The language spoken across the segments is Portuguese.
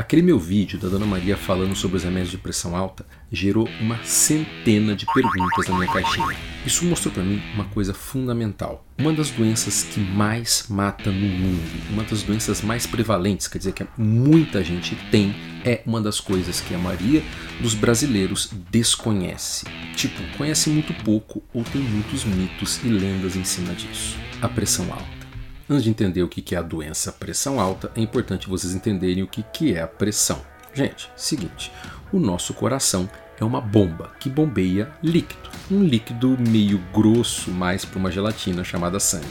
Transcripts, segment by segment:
Aquele meu vídeo da Dona Maria falando sobre os remédios de pressão alta gerou uma centena de perguntas na minha caixinha. Isso mostrou para mim uma coisa fundamental. Uma das doenças que mais mata no mundo, uma das doenças mais prevalentes, quer dizer que muita gente tem, é uma das coisas que a maioria dos brasileiros desconhece. Tipo, conhece muito pouco ou tem muitos mitos e lendas em cima disso. A pressão alta. Antes de entender o que é a doença pressão alta, é importante vocês entenderem o que é a pressão. Gente, seguinte, o nosso coração é uma bomba que bombeia líquido, um líquido meio grosso, mais para uma gelatina chamada sangue.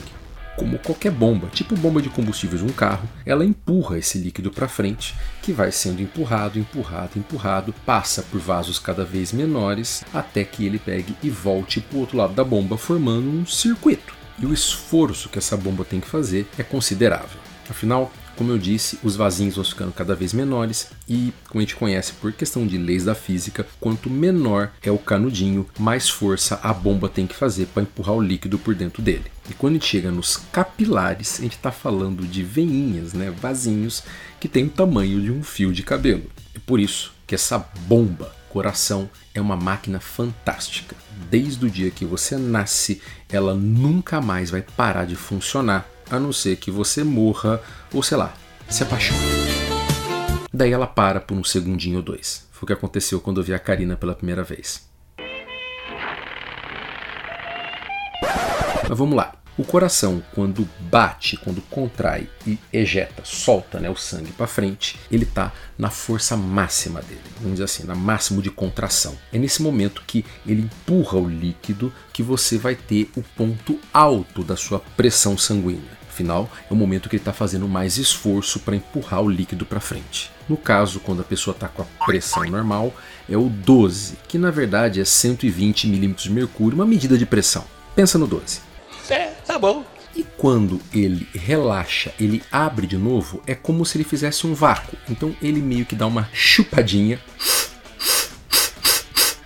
Como qualquer bomba, tipo bomba de combustível de um carro, ela empurra esse líquido para frente, que vai sendo empurrado, empurrado, empurrado, passa por vasos cada vez menores, até que ele pegue e volte para o outro lado da bomba, formando um circuito e o esforço que essa bomba tem que fazer é considerável. Afinal, como eu disse, os vasinhos vão ficando cada vez menores e, como a gente conhece por questão de leis da física, quanto menor é o canudinho, mais força a bomba tem que fazer para empurrar o líquido por dentro dele. E quando a gente chega nos capilares, a gente está falando de veinhas, né, vasinhos que tem o tamanho de um fio de cabelo. É por isso que essa bomba coração é uma máquina fantástica. Desde o dia que você nasce, ela nunca mais vai parar de funcionar, a não ser que você morra ou sei lá, se apaixone. Daí ela para por um segundinho ou dois. Foi o que aconteceu quando eu vi a Karina pela primeira vez. Mas vamos lá. O coração, quando bate, quando contrai e ejeta, solta né, o sangue para frente, ele está na força máxima dele, vamos dizer assim, na máximo de contração. É nesse momento que ele empurra o líquido que você vai ter o ponto alto da sua pressão sanguínea. Afinal, é o momento que ele está fazendo mais esforço para empurrar o líquido para frente. No caso, quando a pessoa está com a pressão normal, é o 12, que na verdade é 120 milímetros de mercúrio, uma medida de pressão. Pensa no 12. Tá bom. E quando ele relaxa, ele abre de novo, é como se ele fizesse um vácuo. Então ele meio que dá uma chupadinha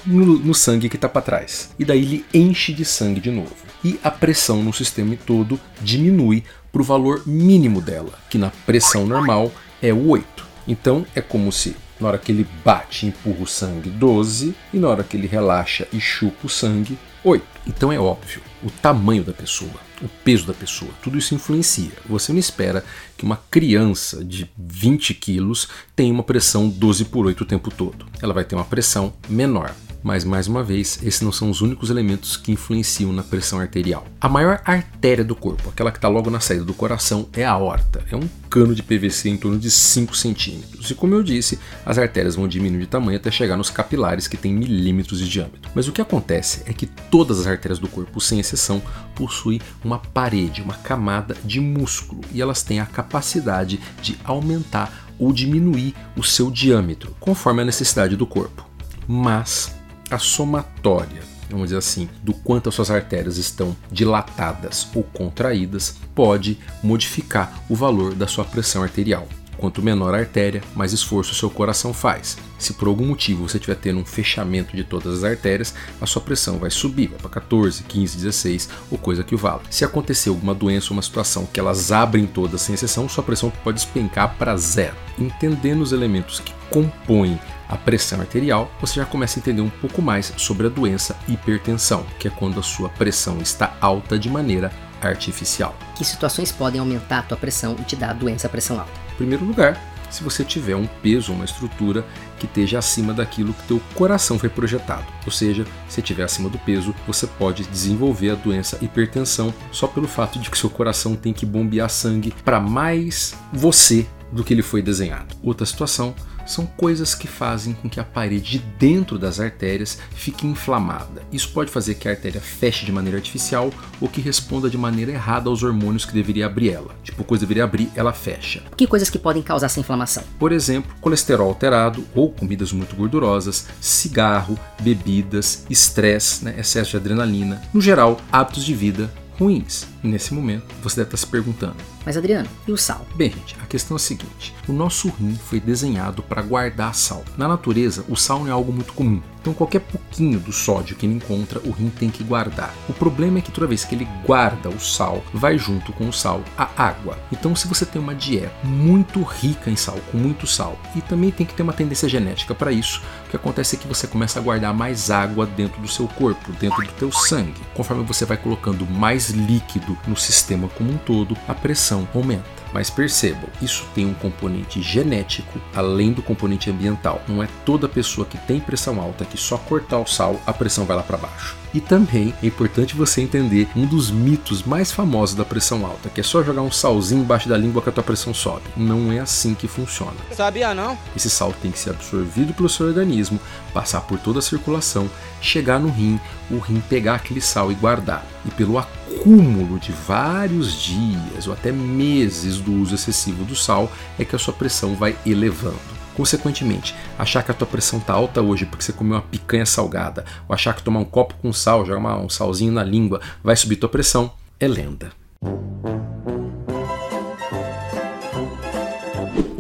no, no sangue que está para trás. E daí ele enche de sangue de novo. E a pressão no sistema todo diminui para o valor mínimo dela, que na pressão normal é o 8. Então é como se na hora que ele bate, empurra o sangue 12 e na hora que ele relaxa e chupa o sangue 8. Então é óbvio, o tamanho da pessoa, o peso da pessoa, tudo isso influencia. Você não espera que uma criança de 20 quilos tenha uma pressão 12 por 8 o tempo todo. Ela vai ter uma pressão menor. Mas, mais uma vez, esses não são os únicos elementos que influenciam na pressão arterial. A maior artéria do corpo, aquela que está logo na saída do coração, é a aorta. É um cano de PVC em torno de 5 centímetros. E como eu disse, as artérias vão diminuindo de tamanho até chegar nos capilares, que têm milímetros de diâmetro. Mas o que acontece é que todas as artérias do corpo, sem exceção, possuem uma parede, uma camada de músculo, e elas têm a capacidade de aumentar ou diminuir o seu diâmetro, conforme a necessidade do corpo. Mas a somatória, vamos dizer assim, do quanto as suas artérias estão dilatadas ou contraídas, pode modificar o valor da sua pressão arterial. Quanto menor a artéria, mais esforço o seu coração faz. Se por algum motivo você estiver tendo um fechamento de todas as artérias, a sua pressão vai subir, vai para 14, 15, 16 ou coisa que o vale. Se acontecer alguma doença ou uma situação que elas abrem todas sem exceção, sua pressão pode despencar para zero. Entendendo os elementos que compõem a pressão arterial, você já começa a entender um pouco mais sobre a doença hipertensão, que é quando a sua pressão está alta de maneira artificial. Que situações podem aumentar a tua pressão e te dar a doença pressão alta? Em primeiro lugar, se você tiver um peso, uma estrutura que esteja acima daquilo que teu coração foi projetado. Ou seja, se estiver acima do peso, você pode desenvolver a doença hipertensão só pelo fato de que seu coração tem que bombear sangue para mais você do que ele foi desenhado. Outra situação são coisas que fazem com que a parede dentro das artérias fique inflamada. Isso pode fazer que a artéria feche de maneira artificial ou que responda de maneira errada aos hormônios que deveria abrir ela. Tipo, coisa deveria abrir, ela fecha. Que coisas que podem causar essa inflamação? Por exemplo, colesterol alterado ou comidas muito gordurosas, cigarro, bebidas, estresse, né, excesso de adrenalina, no geral, hábitos de vida ruins. nesse momento, você deve estar se perguntando: Mas Adriano, e o sal? Bem, gente, a questão é a seguinte: o nosso rim foi desenhado para guardar sal. Na natureza, o sal não é algo muito comum. Então qualquer pouquinho do sódio que ele encontra, o rim tem que guardar. O problema é que toda vez que ele guarda o sal, vai junto com o sal a água. Então se você tem uma dieta muito rica em sal, com muito sal, e também tem que ter uma tendência genética para isso, o que acontece é que você começa a guardar mais água dentro do seu corpo, dentro do teu sangue. Conforme você vai colocando mais líquido no sistema como um todo, a pressão aumenta. Mas percebam, isso tem um componente genético além do componente ambiental. Não é toda pessoa que tem pressão alta que só cortar o sal a pressão vai lá para baixo. E também é importante você entender um dos mitos mais famosos da pressão alta, que é só jogar um salzinho embaixo da língua que a tua pressão sobe. Não é assim que funciona. Sabia não? Esse sal tem que ser absorvido pelo seu organismo, passar por toda a circulação, chegar no rim, o rim pegar aquele sal e guardar. E pelo acúmulo de vários dias ou até meses do uso excessivo do sal é que a sua pressão vai elevando. Consequentemente, achar que a tua pressão está alta hoje porque você comeu uma picanha salgada, ou achar que tomar um copo com sal, jogar um salzinho na língua, vai subir tua pressão, é lenda.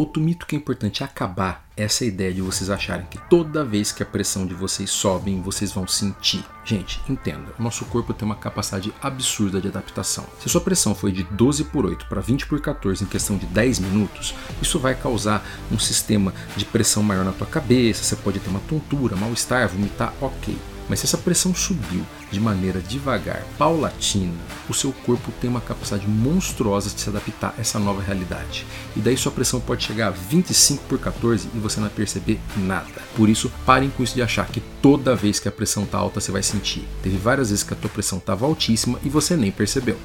Outro mito que é importante acabar essa ideia de vocês acharem que toda vez que a pressão de vocês sobe, vocês vão sentir. Gente, entenda, o nosso corpo tem uma capacidade absurda de adaptação. Se sua pressão foi de 12 por 8 para 20 por 14 em questão de 10 minutos, isso vai causar um sistema de pressão maior na tua cabeça, você pode ter uma tontura, mal-estar, vomitar, ok. Mas se essa pressão subiu de maneira devagar, paulatina, o seu corpo tem uma capacidade monstruosa de se adaptar a essa nova realidade. E daí sua pressão pode chegar a 25 por 14 e você não perceber nada. Por isso, parem com isso de achar que toda vez que a pressão está alta você vai sentir. Teve várias vezes que a tua pressão estava altíssima e você nem percebeu.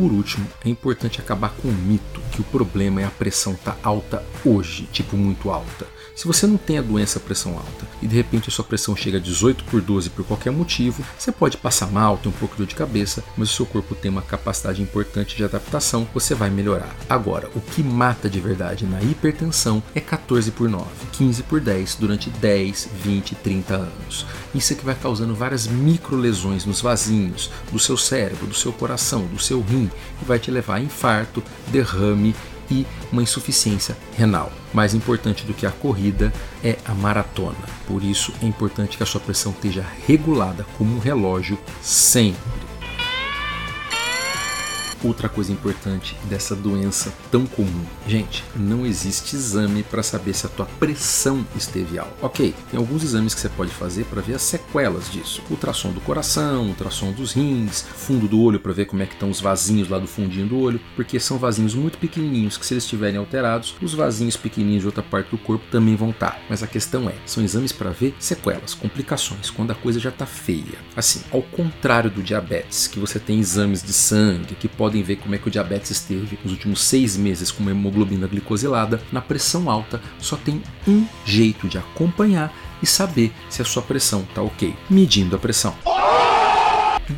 Por último, é importante acabar com o mito que o problema é a pressão tá alta hoje, tipo muito alta. Se você não tem a doença pressão alta e de repente a sua pressão chega a 18 por 12 por qualquer motivo, você pode passar mal, ter um pouco de dor de cabeça, mas o seu corpo tem uma capacidade importante de adaptação, você vai melhorar. Agora, o que mata de verdade na hipertensão é 14 por 9, 15 por 10 durante 10, 20, 30 anos. Isso é que vai causando várias micro lesões nos vasinhos do seu cérebro, do seu coração, do seu rim e vai te levar a infarto, derrame e uma insuficiência renal. Mais importante do que a corrida é a maratona. Por isso é importante que a sua pressão esteja regulada como um relógio sempre. Outra coisa importante dessa doença tão comum. Gente, não existe exame para saber se a tua pressão esteve alta. Ok, tem alguns exames que você pode fazer para ver as sequelas disso. Ultrassom do coração, ultrassom dos rins, fundo do olho para ver como é que estão os vasinhos lá do fundinho do olho, porque são vasinhos muito pequenininhos que se eles estiverem alterados, os vasinhos pequenininhos de outra parte do corpo também vão estar. Tá. Mas a questão é, são exames para ver sequelas, complicações, quando a coisa já está feia. Assim, ao contrário do diabetes, que você tem exames de sangue que podem podem ver como é que o diabetes esteve nos últimos seis meses com uma hemoglobina glicosilada, na pressão alta. Só tem um jeito de acompanhar e saber se a sua pressão está ok, medindo a pressão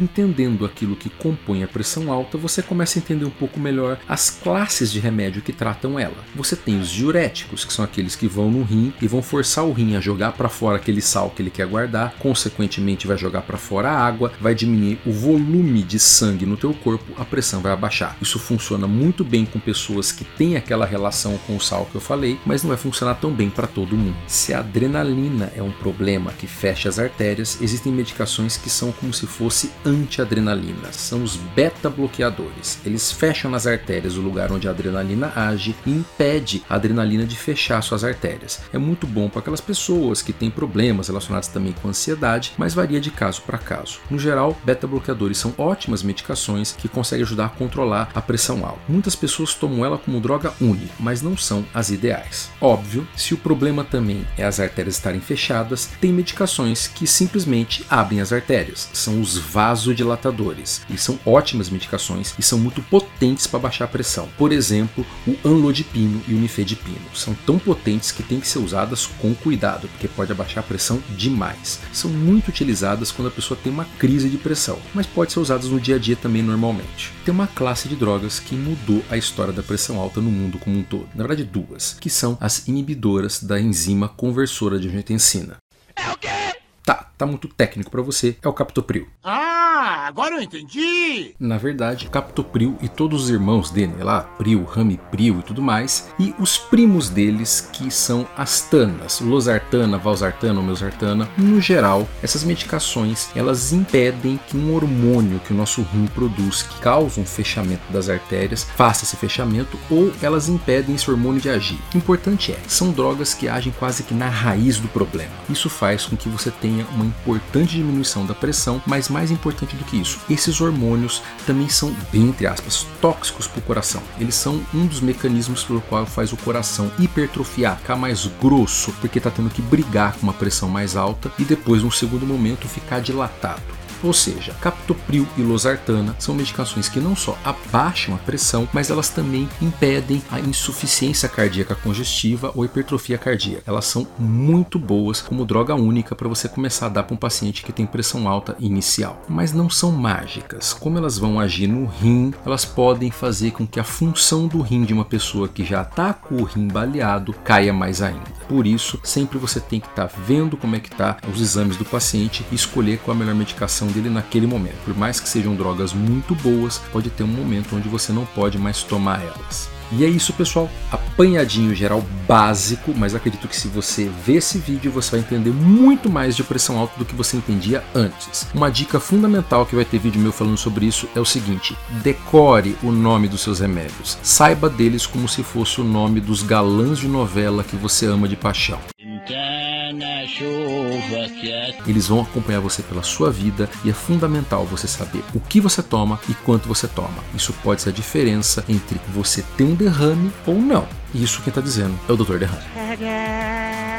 entendendo aquilo que compõe a pressão alta, você começa a entender um pouco melhor as classes de remédio que tratam ela. Você tem os diuréticos, que são aqueles que vão no rim e vão forçar o rim a jogar para fora aquele sal que ele quer guardar, consequentemente vai jogar para fora a água, vai diminuir o volume de sangue no teu corpo, a pressão vai abaixar. Isso funciona muito bem com pessoas que têm aquela relação com o sal que eu falei, mas não vai funcionar tão bem para todo mundo. Se a adrenalina é um problema que fecha as artérias, existem medicações que são como se fosse antiadrenalina, são os beta-bloqueadores. Eles fecham nas artérias o lugar onde a adrenalina age e impede a adrenalina de fechar suas artérias. É muito bom para aquelas pessoas que têm problemas relacionados também com ansiedade, mas varia de caso para caso. No geral, beta-bloqueadores são ótimas medicações que conseguem ajudar a controlar a pressão alta. Muitas pessoas tomam ela como droga única, mas não são as ideais. Óbvio, se o problema também é as artérias estarem fechadas, tem medicações que simplesmente abrem as artérias. São os vasos vasodilatadores. Eles são ótimas medicações e são muito potentes para baixar a pressão. Por exemplo, o anlodipino e o nifedipino são tão potentes que têm que ser usadas com cuidado, porque pode abaixar a pressão demais. São muito utilizadas quando a pessoa tem uma crise de pressão, mas pode ser usadas no dia a dia também normalmente. Tem uma classe de drogas que mudou a história da pressão alta no mundo como um todo. Na verdade, duas, que são as inibidoras da enzima conversora de angiotensina. É o quê? Tá, tá muito técnico para você, é o captopril. Ah! Agora eu entendi! Na verdade, captopril e todos os irmãos dele, lá, pril, ramipril e tudo mais, e os primos deles, que são as tanas, losartana, valsartana ou meusartana. No geral, essas medicações, elas impedem que um hormônio que o nosso rim produz, que causa um fechamento das artérias, faça esse fechamento, ou elas impedem esse hormônio de agir. O importante é, são drogas que agem quase que na raiz do problema. Isso faz com que você tenha uma importante diminuição da pressão, mas mais importante do que isso, esses hormônios também são, bem entre aspas, tóxicos para o coração. Eles são um dos mecanismos pelo qual faz o coração hipertrofiar, ficar mais grosso, porque está tendo que brigar com uma pressão mais alta e depois, num segundo momento, ficar dilatado. Ou seja, captopril e losartana são medicações que não só abaixam a pressão, mas elas também impedem a insuficiência cardíaca congestiva ou hipertrofia cardíaca. Elas são muito boas como droga única para você começar a dar para um paciente que tem pressão alta inicial. Mas não são mágicas. Como elas vão agir no rim, elas podem fazer com que a função do rim de uma pessoa que já está com o rim baleado caia mais ainda. Por isso, sempre você tem que estar tá vendo como é que tá os exames do paciente e escolher qual a melhor medicação dele naquele momento. Por mais que sejam drogas muito boas, pode ter um momento onde você não pode mais tomar elas. E é isso, pessoal. Apanhadinho geral básico, mas acredito que se você ver esse vídeo, você vai entender muito mais de pressão alta do que você entendia antes. Uma dica fundamental que vai ter vídeo meu falando sobre isso é o seguinte: decore o nome dos seus remédios. Saiba deles como se fosse o nome dos galãs de novela que você ama de paixão. Eles vão acompanhar você pela sua vida e é fundamental você saber o que você toma e quanto você toma. Isso pode ser a diferença entre você ter um derrame ou não. E isso quem está dizendo é o Dr. Derrame.